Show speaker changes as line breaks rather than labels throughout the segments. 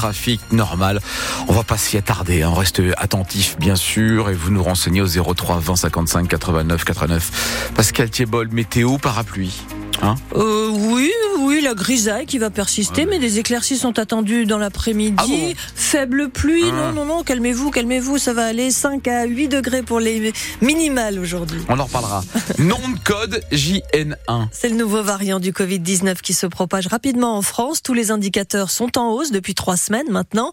trafic normal. On va pas s'y attarder, hein. on reste attentif bien sûr et vous nous renseignez au 03 20 55 89 89. Pascal Thiebol, météo, parapluie.
Hein euh, oui, oui, la grisaille qui va persister, mais des éclaircies sont attendues dans l'après-midi. Ah Faible pluie, ah. non, non, non, calmez-vous, calmez-vous, ça va aller 5 à 8 degrés pour les minimales aujourd'hui.
On en reparlera. Nom de code JN1.
C'est le nouveau variant du Covid-19 qui se propage rapidement en France. Tous les indicateurs sont en hausse depuis trois semaines maintenant.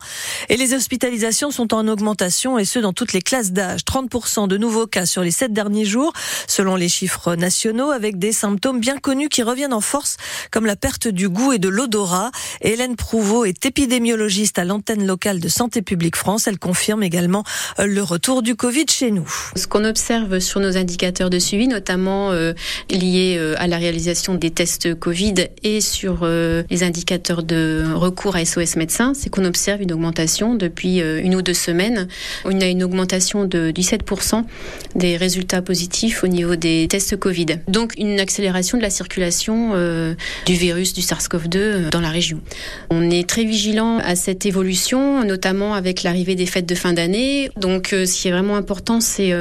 Et les hospitalisations sont en augmentation, et ce, dans toutes les classes d'âge. 30% de nouveaux cas sur les 7 derniers jours, selon les chiffres nationaux, avec des symptômes bien connus qui reviennent en force, comme la perte du goût et de l'odorat. Hélène Prouveau est épidémiologiste à l'antenne locale de Santé publique France. Elle confirme également euh, le retour du Covid chez nous.
Ce qu'on observe sur nos indicateurs de suivi, notamment euh, liés euh, à la réalisation des tests Covid et sur les indicateurs de recours à SOS médecins, c'est qu'on observe une augmentation depuis une ou deux semaines. On a une augmentation de 17% des résultats positifs au niveau des tests Covid. Donc une accélération de la circulation euh, du virus du SARS-CoV-2 euh, dans la région. On est très vigilant à cette évolution, notamment avec l'arrivée des fêtes de fin d'année. Donc, euh, ce qui est vraiment important, c'est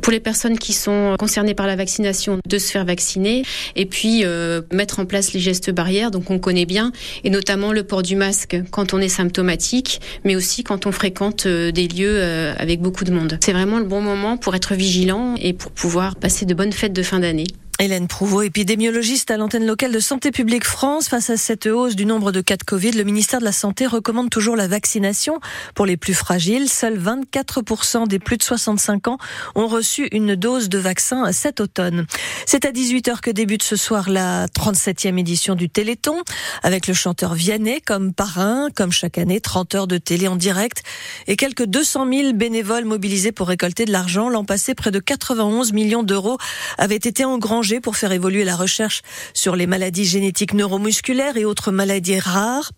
pour les personnes qui sont concernées par la vaccination de se faire vacciner et puis mettre en place les gestes barrières. Donc, on connaît bien, et notamment le port du masque quand on est symptomatique, mais aussi quand on fréquente des lieux avec beaucoup de monde. C'est vraiment le bon moment pour être vigilant et pour pouvoir passer de bonnes fêtes de fin d'année.
Hélène Prouveau, épidémiologiste à l'antenne locale de Santé publique France. Face à cette hausse du nombre de cas de Covid, le ministère de la Santé recommande toujours la vaccination pour les plus fragiles. Seuls 24% des plus de 65 ans ont reçu une dose de vaccin cet automne. C'est à 18h que débute ce soir la 37e édition du Téléthon avec le chanteur Vianney comme parrain, comme chaque année, 30 heures de télé en direct et quelques 200 000 bénévoles mobilisés pour récolter de l'argent. L'an passé, près de 91 millions d'euros avaient été engrangés pour faire évoluer la recherche sur les maladies génétiques neuromusculaires et autres maladies rares.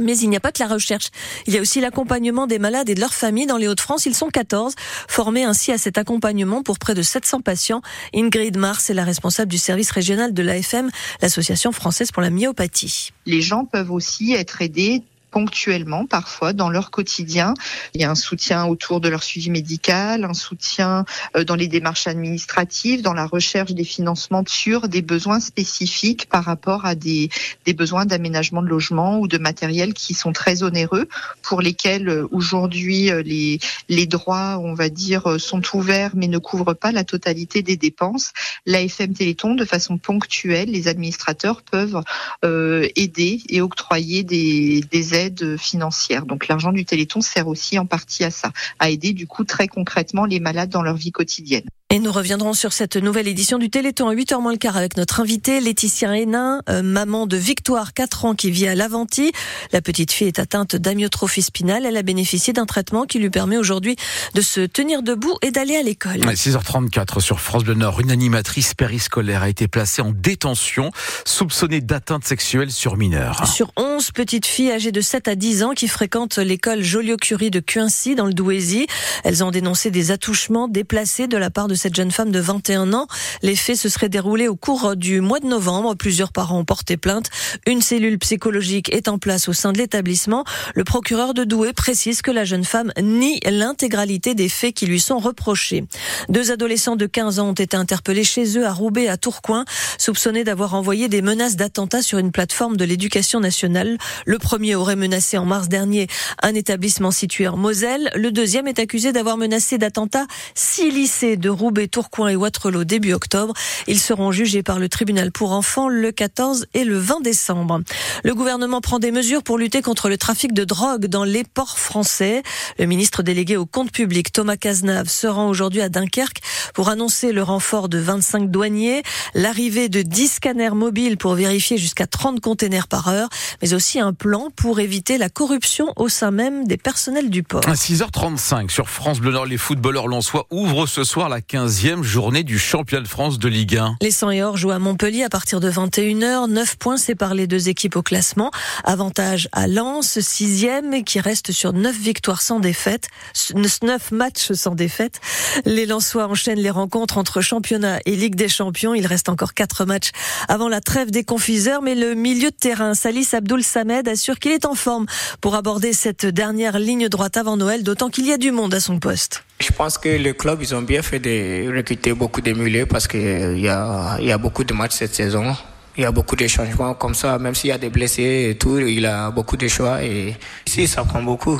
Mais il n'y a pas que la recherche. Il y a aussi l'accompagnement des malades et de leurs familles dans les Hauts-de-France. Ils sont 14, formés ainsi à cet accompagnement pour près de 700 patients. Ingrid Mars est la responsable du service régional de l'AFM, l'Association française pour la myopathie.
Les gens peuvent aussi être aidés ponctuellement parfois dans leur quotidien. Il y a un soutien autour de leur suivi médical, un soutien euh, dans les démarches administratives, dans la recherche des financements sur des besoins spécifiques par rapport à des, des besoins d'aménagement de logement ou de matériel qui sont très onéreux, pour lesquels euh, aujourd'hui euh, les, les droits, on va dire, sont ouverts mais ne couvrent pas la totalité des dépenses. L'AFM Téléthon, de façon ponctuelle, les administrateurs peuvent euh, aider et octroyer des, des aides financière. Donc l'argent du Téléthon sert aussi en partie à ça, à aider du coup très concrètement les malades dans leur vie quotidienne.
Et nous reviendrons sur cette nouvelle édition du Téléthon à 8h moins le quart avec notre invitée Laetitia Hénin, euh, maman de Victoire, 4 ans, qui vit à Laventie. La petite fille est atteinte d'amyotrophie spinale. Elle a bénéficié d'un traitement qui lui permet aujourd'hui de se tenir debout et d'aller à l'école.
6h34 sur France Bleu Nord, une animatrice périscolaire a été placée en détention, soupçonnée d'atteinte sexuelle sur mineurs.
Sur 11 petites filles âgées de 7 à 10 ans qui fréquentent l'école Joliot-Curie de Cuincy dans le Douaisis. Elles ont dénoncé des attouchements déplacés de la part de cette jeune femme de 21 ans. Les faits se seraient déroulés au cours du mois de novembre. Plusieurs parents ont porté plainte. Une cellule psychologique est en place au sein de l'établissement. Le procureur de Douai précise que la jeune femme nie l'intégralité des faits qui lui sont reprochés. Deux adolescents de 15 ans ont été interpellés chez eux à Roubaix, à Tourcoing, soupçonnés d'avoir envoyé des menaces d'attentat sur une plateforme de l'éducation nationale. Le premier aurait menacé en mars dernier un établissement situé en Moselle. Le deuxième est accusé d'avoir menacé d'attentat six lycées de Roubaix Roubaix, Tourcoing et Waterloo début octobre. Ils seront jugés par le tribunal pour enfants le 14 et le 20 décembre. Le gouvernement prend des mesures pour lutter contre le trafic de drogue dans les ports français. Le ministre délégué au compte public, Thomas Cazenave, se rend aujourd'hui à Dunkerque pour annoncer le renfort de 25 douaniers, l'arrivée de 10 scanners mobiles pour vérifier jusqu'à 30 containers par heure, mais aussi un plan pour éviter la corruption au sein même des personnels du port.
À 6h35 sur France Bleu Nord, les footballeurs lonsois ouvrent ce soir la 15e journée du championnat de France de Ligue 1.
Les 100 et or jouent à Montpellier à partir de 21h. 9 points séparent les deux équipes au classement. Avantage à Lens, 6e, qui reste sur 9 victoires sans défaite. 9 matchs sans défaite. Les Lensois enchaînent les rencontres entre championnat et Ligue des Champions. Il reste encore 4 matchs avant la trêve des confiseurs, mais le milieu de terrain, Salis Abdoul Samed, assure qu'il est en forme pour aborder cette dernière ligne droite avant Noël, d'autant qu'il y a du monde à son poste.
Je pense que le club, ils ont bien fait de recruter beaucoup de milieux parce qu'il y a, y a beaucoup de matchs cette saison. Il y a beaucoup de changements comme ça, même s'il y a des blessés et tout, il a beaucoup de choix et ici ça prend beaucoup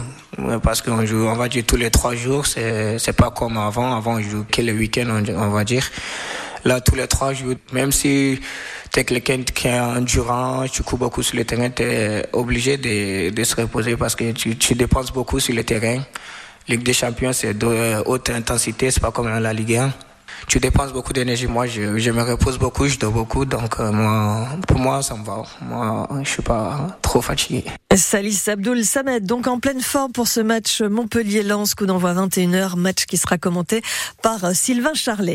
parce qu'on joue, on va dire tous les trois jours, c'est, pas comme avant. Avant on joue que le week-end, on, va dire. Là, tous les trois jours, même si tu es quelqu'un qui est endurant, tu cours beaucoup sur le terrain, tu es obligé de, de, se reposer parce que tu dépenses beaucoup sur le terrain. Ligue des champions, c'est de haute intensité, c'est pas comme dans la Ligue 1. Tu dépenses beaucoup d'énergie. Moi, je, me repose beaucoup, je dors beaucoup, donc euh, moi, pour moi, ça me va. Moi, je suis pas trop fatigué.
Salis Abdoul Samed, donc en pleine forme pour ce match Montpellier-Lens, coup d'envoi 21h, match qui sera commenté par Sylvain Charlet.